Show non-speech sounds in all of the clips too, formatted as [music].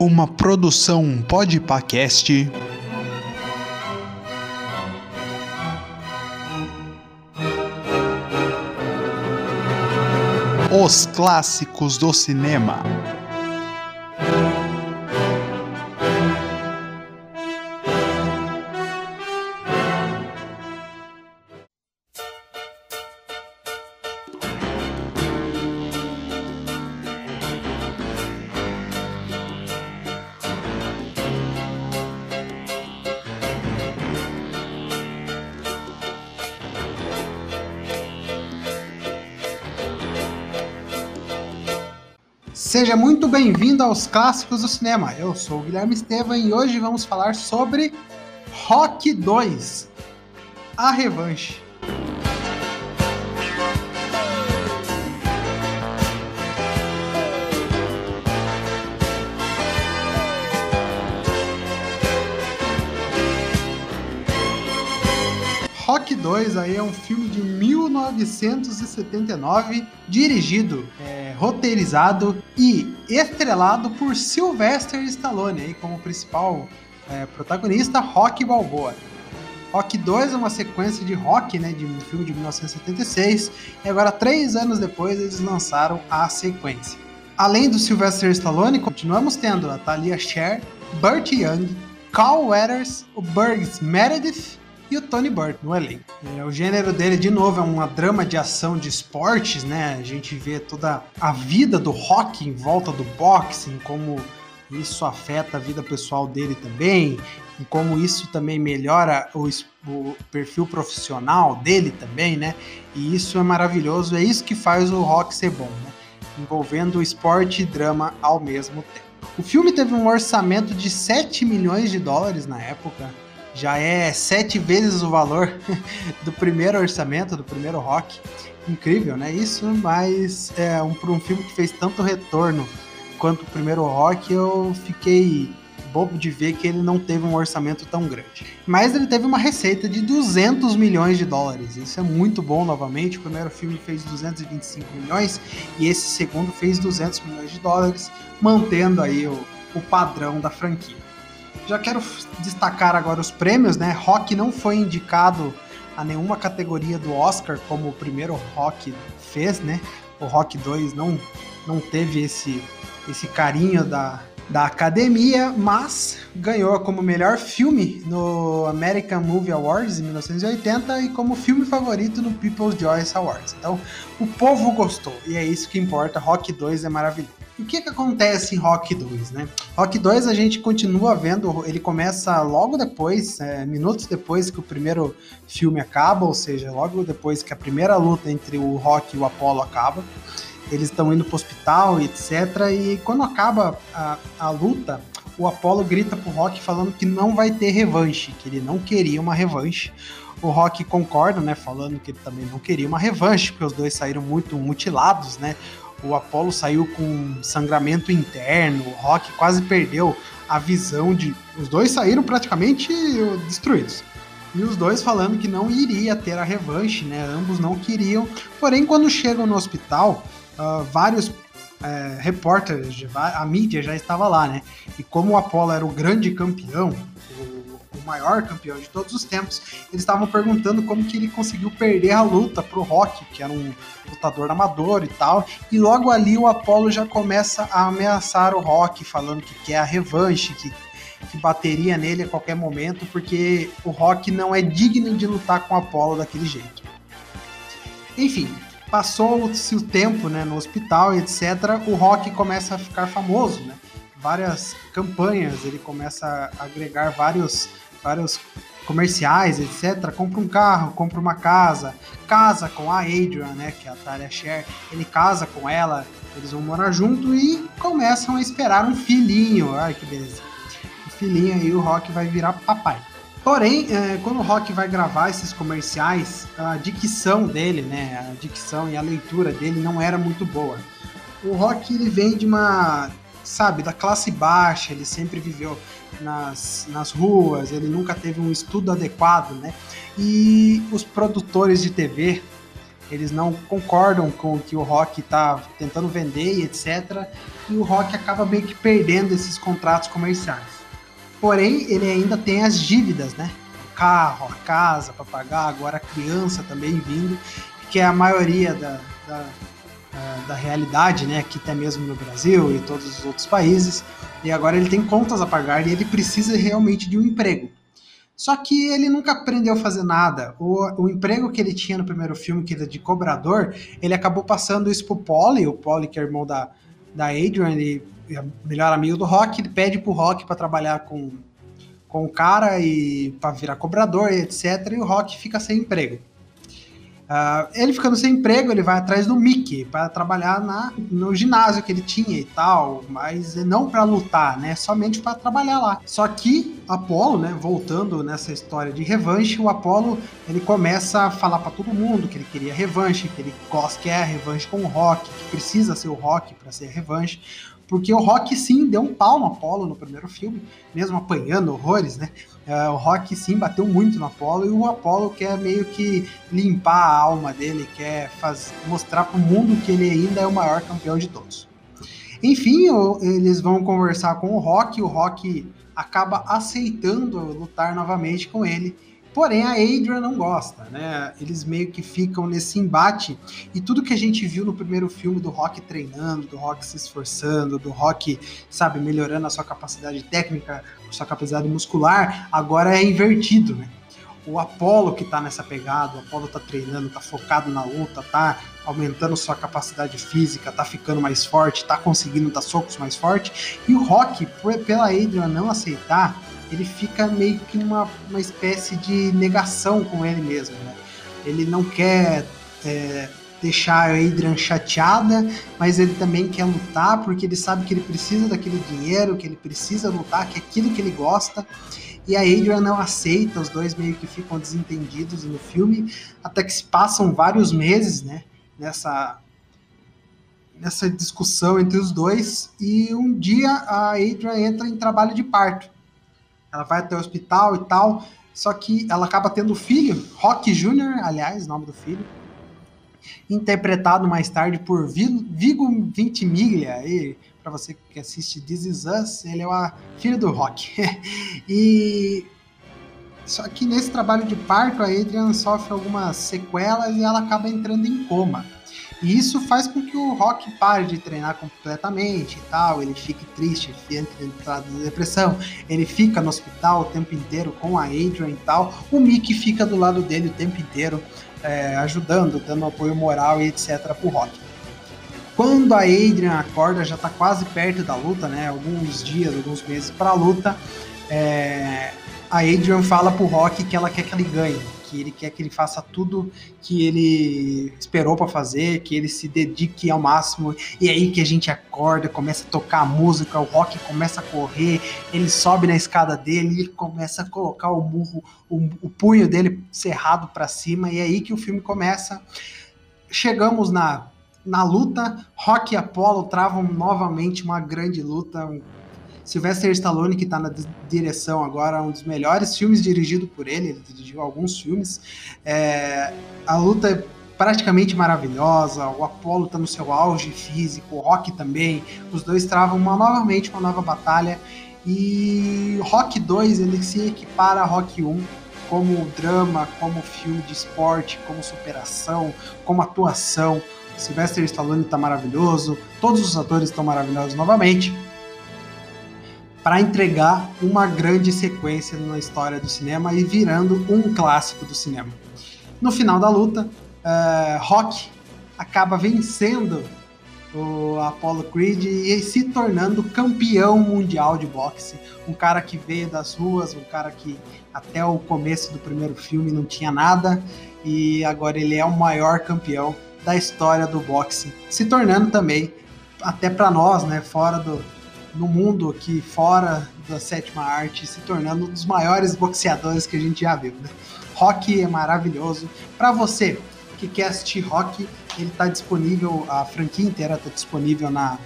Uma produção Podpacast. Os clássicos do cinema. Seja muito bem-vindo aos Clássicos do Cinema. Eu sou o Guilherme Estevam e hoje vamos falar sobre Rock 2 A Revanche. Rock 2 aí é um filme de 1979, dirigido, é, roteirizado e estrelado por Sylvester Stallone aí como principal é, protagonista, Rock Balboa. Rock 2 é uma sequência de rock, né, de um filme de 1976, e agora, três anos depois, eles lançaram a sequência. Além do Sylvester Stallone, continuamos tendo a Talia Share, Burt Young, Carl Weathers, o Burgs Meredith e o Tony Burke no elenco. É, o gênero dele, de novo, é uma drama de ação de esportes, né? A gente vê toda a vida do rock em volta do boxing, como isso afeta a vida pessoal dele também, e como isso também melhora o, o, perfil profissional dele também, né? E isso é maravilhoso, é isso que faz o rock ser bom, né? Envolvendo esporte e drama ao mesmo tempo. O filme teve um orçamento de 7 milhões de dólares na época, já é sete vezes o valor [laughs] do primeiro orçamento, do primeiro rock. Incrível, né? Isso, mas é, um, para um filme que fez tanto retorno quanto o primeiro rock, eu fiquei bobo de ver que ele não teve um orçamento tão grande. Mas ele teve uma receita de 200 milhões de dólares. Isso é muito bom novamente. O primeiro filme fez 225 milhões e esse segundo fez 200 milhões de dólares, mantendo aí o, o padrão da franquia. Já quero destacar agora os prêmios, né? Rock não foi indicado a nenhuma categoria do Oscar, como o primeiro Rock fez, né? O Rock 2 não, não teve esse, esse carinho da, da academia, mas ganhou como melhor filme no American Movie Awards em 1980 e como filme favorito no People's Choice Awards. Então, o povo gostou e é isso que importa. Rock 2 é maravilhoso. O que, que acontece em Rock 2, né? Rock 2 a gente continua vendo, ele começa logo depois, é, minutos depois que o primeiro filme acaba, ou seja, logo depois que a primeira luta entre o Rock e o Apollo acaba. Eles estão indo pro hospital, etc. E quando acaba a, a luta, o Apollo grita pro Rock falando que não vai ter revanche, que ele não queria uma revanche. O Rock concorda, né, falando que ele também não queria uma revanche, porque os dois saíram muito mutilados, né? O Apollo saiu com sangramento interno, o Rock quase perdeu a visão de. Os dois saíram praticamente destruídos. E os dois falando que não iria ter a revanche, né? Ambos não queriam. Porém, quando chegam no hospital, uh, vários é, repórteres, a mídia já estava lá, né? E como o Apollo era o grande campeão, maior campeão de todos os tempos, eles estavam perguntando como que ele conseguiu perder a luta pro Rock, que era um lutador amador e tal. E logo ali o Apollo já começa a ameaçar o Rock, falando que quer a revanche, que, que bateria nele a qualquer momento, porque o Rock não é digno de lutar com o Apollo daquele jeito. Enfim, passou-se o tempo né, no hospital, etc. O Rock começa a ficar famoso, né? várias campanhas, ele começa a agregar vários vários comerciais, etc. Compra um carro, compra uma casa, casa com a Adrian, né, que é a Talia Share. Ele casa com ela, eles vão morar junto e começam a esperar um filhinho. Ai, que beleza. O filhinho aí, o Rock vai virar papai. Porém, é, quando o Rock vai gravar esses comerciais, a dicção dele, né, a dicção e a leitura dele não era muito boa. O Rock ele vem de uma sabe, da classe baixa, ele sempre viveu nas, nas ruas, ele nunca teve um estudo adequado, né? E os produtores de TV eles não concordam com o que o Rock está tentando vender e etc. E o Rock acaba meio que perdendo esses contratos comerciais. Porém, ele ainda tem as dívidas, né? O carro, a casa para pagar, agora a criança também vindo, que é a maioria da, da, da realidade, né? Aqui até mesmo no Brasil e todos os outros países. E agora ele tem contas a pagar e ele precisa realmente de um emprego. Só que ele nunca aprendeu a fazer nada. O, o emprego que ele tinha no primeiro filme, que era de cobrador, ele acabou passando isso pro Polly, o Polly que é irmão da, da Adrian, ele é melhor amigo do Rock, ele pede pro Rock para trabalhar com, com o cara e para virar cobrador e etc. E o Rock fica sem emprego. Uh, ele ficando sem emprego, ele vai atrás do Mickey para trabalhar na, no ginásio que ele tinha e tal, mas não para lutar, né? Somente para trabalhar lá. Só que Apollo, né? Voltando nessa história de revanche, o Apollo ele começa a falar para todo mundo que ele queria revanche, que ele gosta que é revanche com o Rock, que precisa ser o Rock para ser revanche. Porque o Rock sim deu um pau no Apollo no primeiro filme, mesmo apanhando horrores, né? Uh, o Rock sim bateu muito no Apollo e o Apollo quer meio que limpar a alma dele, quer faz, mostrar para o mundo que ele ainda é o maior campeão de todos. Enfim, eles vão conversar com o Rock, o Rock acaba aceitando lutar novamente com ele Porém, a Adrian não gosta, né? Eles meio que ficam nesse embate e tudo que a gente viu no primeiro filme do Rock treinando, do Rock se esforçando, do Rock, sabe, melhorando a sua capacidade técnica, a sua capacidade muscular, agora é invertido, né? O Apollo que tá nessa pegada, o Apollo tá treinando, tá focado na luta, tá aumentando sua capacidade física, tá ficando mais forte, tá conseguindo dar socos mais forte, e o Rock, pela Adrian não aceitar, ele fica meio que numa uma espécie de negação com ele mesmo. Né? Ele não quer é, deixar a Adrian chateada, mas ele também quer lutar porque ele sabe que ele precisa daquele dinheiro, que ele precisa lutar, que é aquilo que ele gosta. E a Adrian não aceita, os dois meio que ficam desentendidos no filme, até que se passam vários meses, né, nessa nessa discussão entre os dois, e um dia a Adrian entra em trabalho de parto. Ela vai até o hospital e tal. Só que ela acaba tendo filho, Rock Jr., aliás, nome do filho, interpretado mais tarde por Vigo Ventimiglia, para você que assiste This Is Us, ele é o filho do Rock. [laughs] e só que nesse trabalho de parto, a Adrian sofre algumas sequelas e ela acaba entrando em coma. E isso faz com que o Rock pare de treinar completamente e tal, ele fique triste, entre entrada de depressão, ele fica no hospital o tempo inteiro com a Adrian e tal, o Mickey fica do lado dele o tempo inteiro, é, ajudando, dando apoio moral e etc pro Rock. Quando a Adrian acorda, já tá quase perto da luta, né? Alguns dias, alguns meses pra luta. É... A Adrian fala pro Rock que ela quer que ele ganhe que ele quer que ele faça tudo que ele esperou para fazer, que ele se dedique ao máximo. E é aí que a gente acorda, começa a tocar a música, o rock começa a correr, ele sobe na escada dele e começa a colocar o murro, o, o punho dele cerrado para cima, e é aí que o filme começa. Chegamos na na luta, Rock e Apollo travam novamente uma grande luta, Sylvester Stallone, que está na direção agora, um dos melhores filmes dirigido por ele, ele dirigiu alguns filmes. É, a luta é praticamente maravilhosa, o Apollo está no seu auge físico, o Rock também, os dois travam uma, novamente uma nova batalha, e Rock 2 ele se equipara a Rock 1 como drama, como filme de esporte, como superação, como atuação. Sylvester Stallone está maravilhoso, todos os atores estão maravilhosos novamente para entregar uma grande sequência na história do cinema e virando um clássico do cinema. No final da luta, uh, Rock acaba vencendo o Apollo Creed e se tornando campeão mundial de boxe. Um cara que veio das ruas, um cara que até o começo do primeiro filme não tinha nada e agora ele é o maior campeão da história do boxe, se tornando também até para nós, né, fora do, no mundo aqui fora da sétima arte, se tornando um dos maiores boxeadores que a gente já viu. Né? Rock é maravilhoso. Para você que quer assistir Rock, ele está disponível, a franquia inteira está disponível na,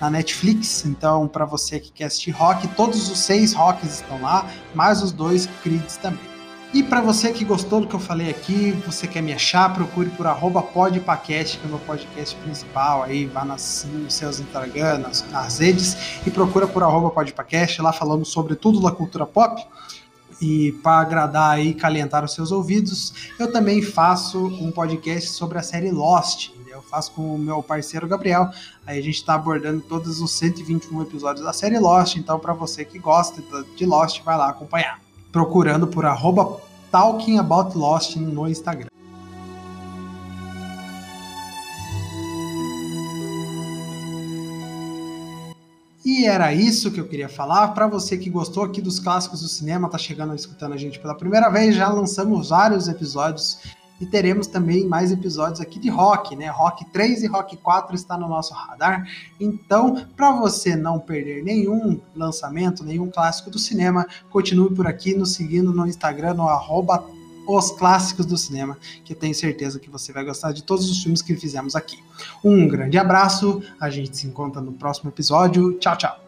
na Netflix. Então, para você que quer assistir Rock, todos os seis Rocks estão lá, mais os dois Creeds também. E para você que gostou do que eu falei aqui, você quer me achar, procure por arroba podpacast, que é o meu podcast principal. Aí vá nas, nos seus Instagram, nas, nas redes, e procura por arroba podpacast, lá falando sobre tudo da cultura pop. E para agradar e calentar os seus ouvidos, eu também faço um podcast sobre a série Lost. Eu faço com o meu parceiro Gabriel. Aí a gente está abordando todos os 121 episódios da série Lost. Então, para você que gosta de Lost, vai lá acompanhar procurando por arroba no Instagram. E era isso que eu queria falar. Para você que gostou aqui dos clássicos do cinema, tá chegando escutando a gente pela primeira vez, já lançamos vários episódios e teremos também mais episódios aqui de rock, né? Rock 3 e Rock 4 está no nosso radar. Então, para você não perder nenhum lançamento, nenhum clássico do cinema, continue por aqui nos seguindo no Instagram, no arroba os clássicos do cinema, que tenho certeza que você vai gostar de todos os filmes que fizemos aqui. Um grande abraço, a gente se encontra no próximo episódio. Tchau, tchau.